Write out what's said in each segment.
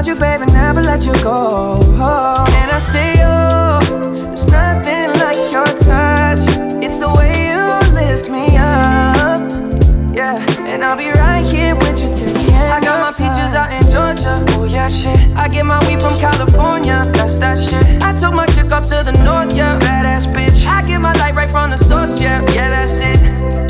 I wanna wrap my arms around you, baby, never let you go. Oh. And I see you. There's nothing like your touch. It's the way you lift me up. Yeah. And I'll be right here with you till the end. I got my peaches out in Georgia. Oh yeah, shit. I get my weed from California. That's that shit. I took my chick up to the north, yeah. Badass bitch. I get my light right from the source, yeah. Yeah, that's it.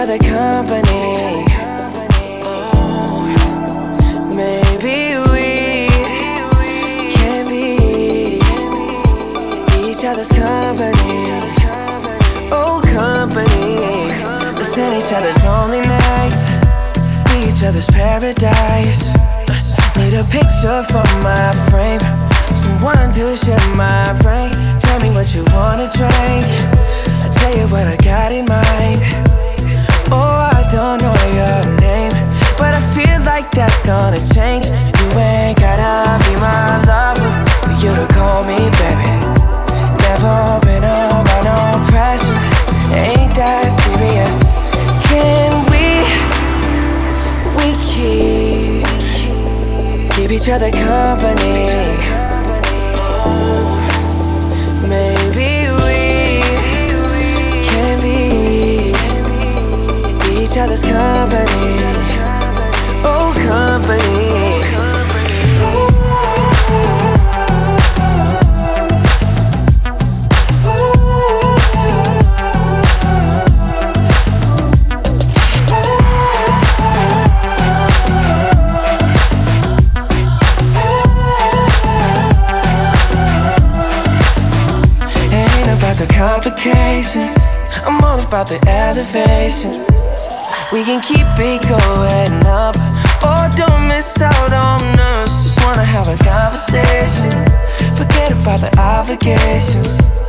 other company. Oh, maybe we can be each other's company. Oh, company. Let's end each other's lonely nights, be each other's paradise. Need a picture for my frame. Someone to share my brain. Tell me what you wanna drink. I tell you what I got in mind. Oh, I don't know your name, but I feel like that's gonna change. You ain't gotta be my lover for you to call me baby. Never been under no pressure, ain't that serious? Can we, we keep keep each other company? Oh. jealous company. Oh, company. Complications. I'm all about the elevation we can keep it going up. Oh, don't miss out on us. Just wanna have a conversation. Forget about the obligations.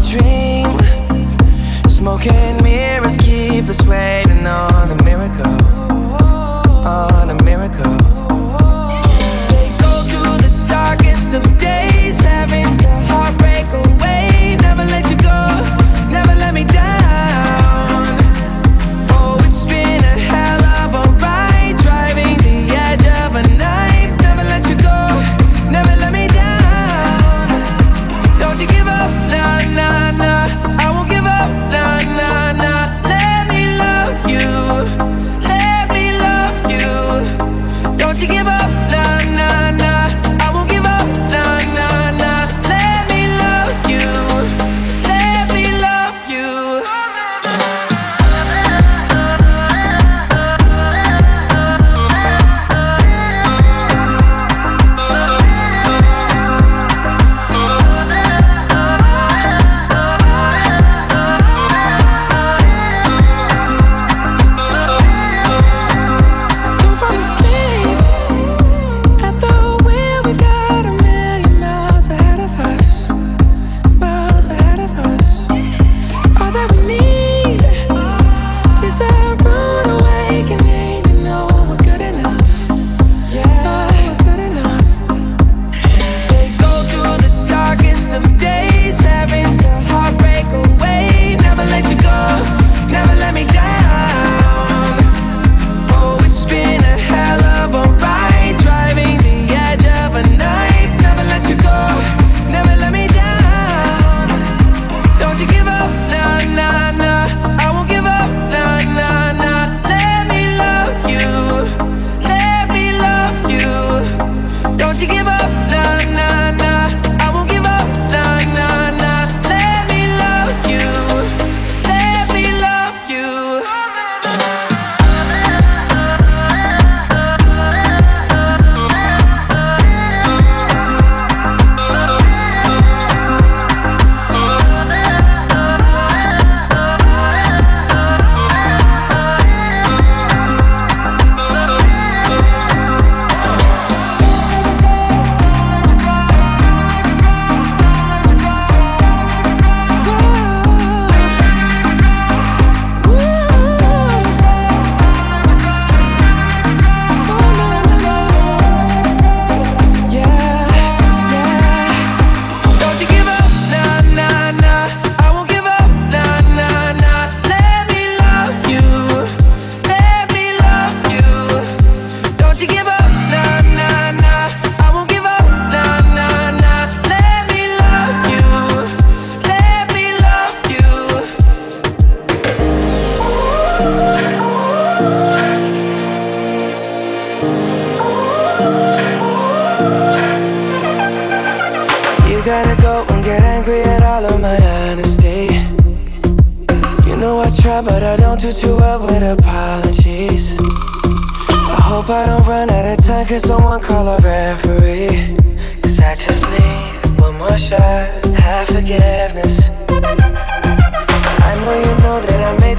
a dream. Smoking mirrors keep us waiting on a miracle. On a miracle. Say, go through the darkest of days, having to hide.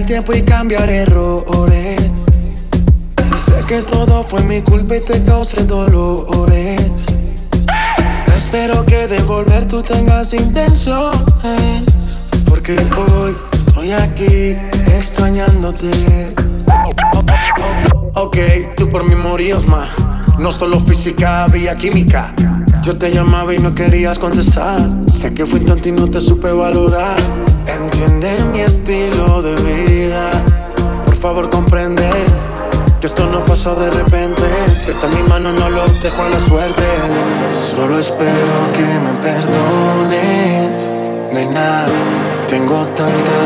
el tiempo y cambiar errores. Sé que todo fue mi culpa y te causé dolores. Espero que de volver tú tengas intenciones. Porque hoy estoy aquí extrañándote. Ok, tú por mí morías más. No solo física, había química. Yo te llamaba y no querías contestar. Sé que fui tonto y no te supe valorar. Entiende mi estilo de vida. Por favor, comprende que esto no pasó de repente. Si está en mi mano, no lo dejo a la suerte. Solo espero que me perdones. Nena, tengo tanta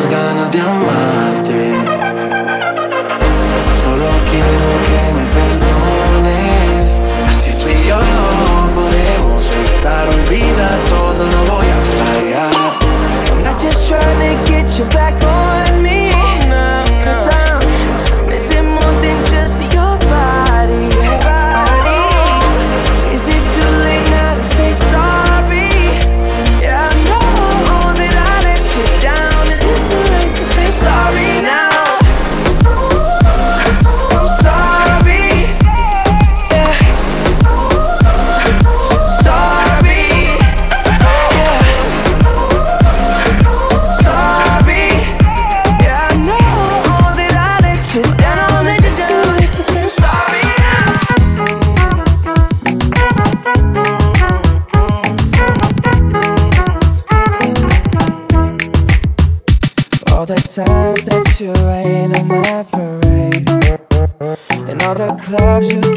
you rain on my parade. and all the clubs you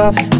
off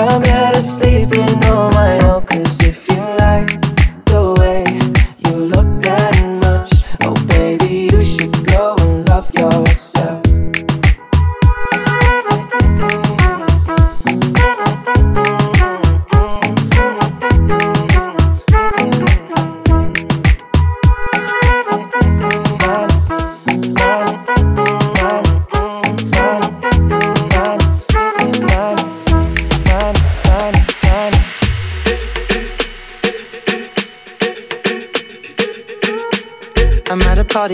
I'm better sleeping on my own, cause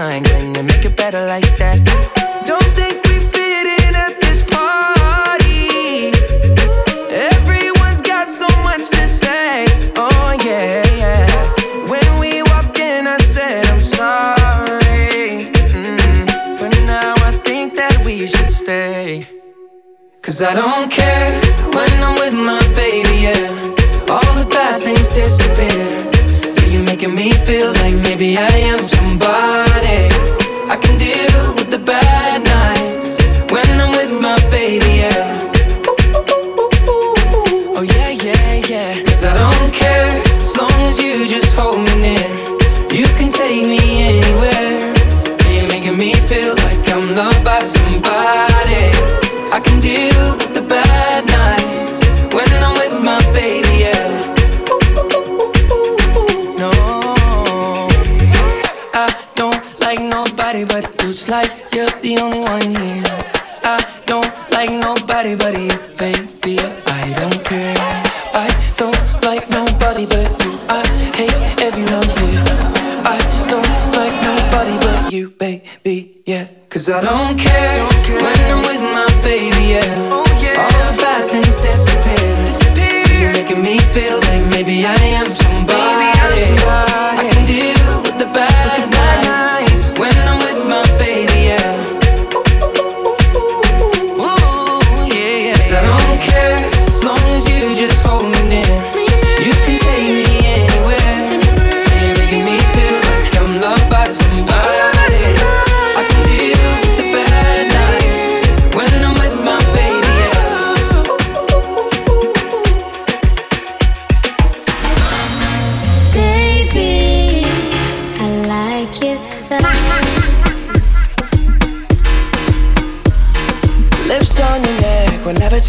mind. Can you make it better like that? Don't think we fit in at this party. Everyone's got so much to say. Oh, yeah, yeah. When we walked in, I said, I'm sorry. Mm, But now I think that we should stay. Cause I don't care when I'm with my baby, yeah. All the bad things disappear. Yeah, you're making me feel like maybe I am somebody. Baby, yeah. Oh yeah, yeah, yeah. Cause I don't care as long as you just hold me near. You can take me anywhere. You're making me feel like I'm loved by somebody. I can deal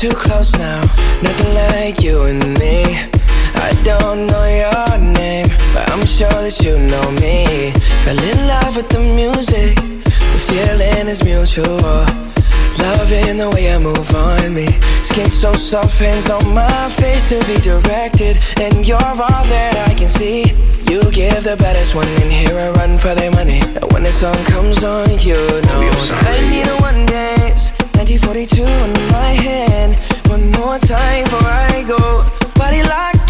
too close now. Nothing like you and me. I don't know your name, but I'm sure that you know me. Fell in love with the music, the feeling is mutual. Loving the way I move on me. Skin so soft, hands on my face to be directed. And you're all that I can see. You give the baddest one in here a run for their money. And when the song comes on, you know I need a one dance. 1942 in my hand. One more time before I go. Body locking,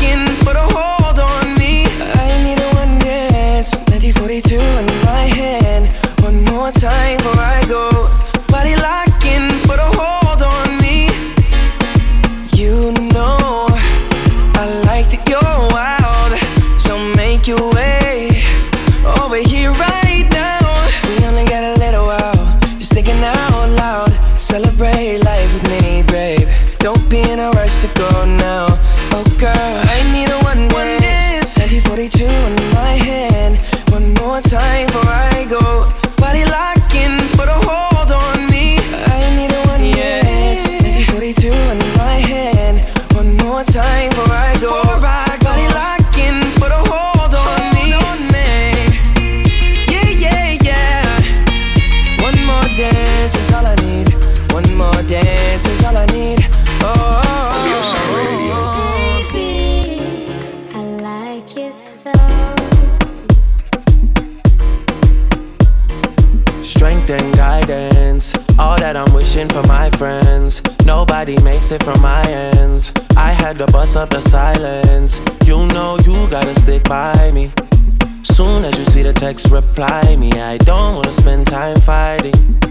dance is all I need. One more dance is all I need. Oh. Baby, I like your style. Strength and guidance, all that I'm wishing for my friends. Nobody makes it from my ends. I had to bust up the silence. You know you gotta stick by me. Soon as you see the text, reply me. I don't wanna spend time fighting.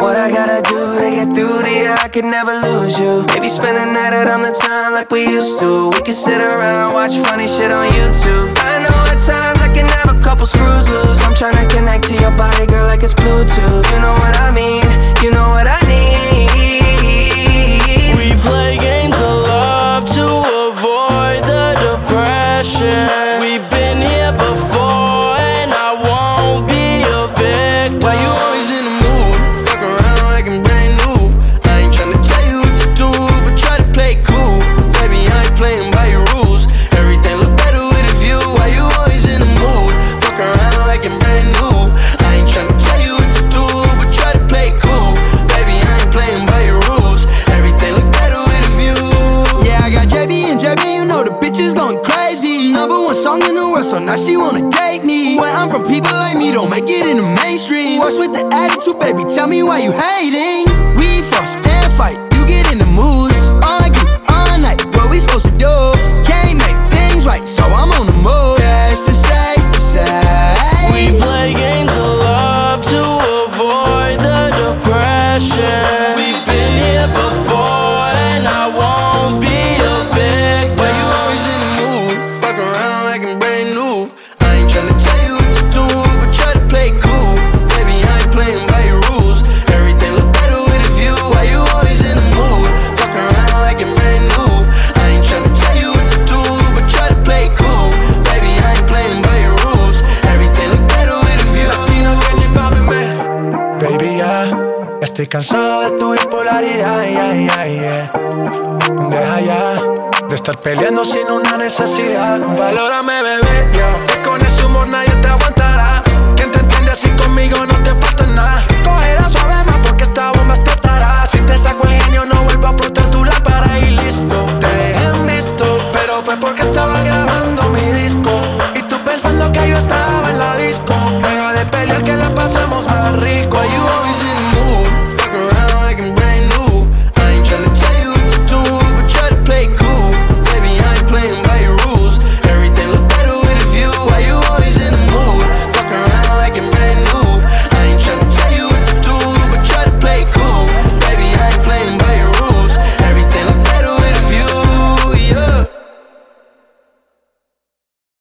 What I gotta do to get through to you, I could never lose you. Maybe spend a night out on the town like we used to. We could sit around, watch funny shit on YouTube. I know at times I can have a couple screws loose. I'm tryna connect to your body, girl, like it's Bluetooth. You know what I mean? You know what I need. One song in the world, so now she wanna date me. Where I'm from, people like me don't make it in the mainstream. What's with the attitude, baby? Tell me why you hating. We fuss and fight, you get in the moods. Argue all night, what we supposed to do? Can't make things right, so I'm on cansado de tu bipolaridad, ay, ay, ay, Deja ya de estar peleando sin una necesidad. Valórame, bebé, yo. Con ese humor nadie te aguantará. Quien te entiende así conmigo no te falta nada. Cógela suave más porque esta bomba explotará. Si te saco el genio, no vuelvo a frotar tu lámpara y listo. Te dejé en visto, pero fue porque estaba grabando mi disco. Y tú pensando que yo estaba en la disco. Deja de pelear que la pasamos más rico. Ay,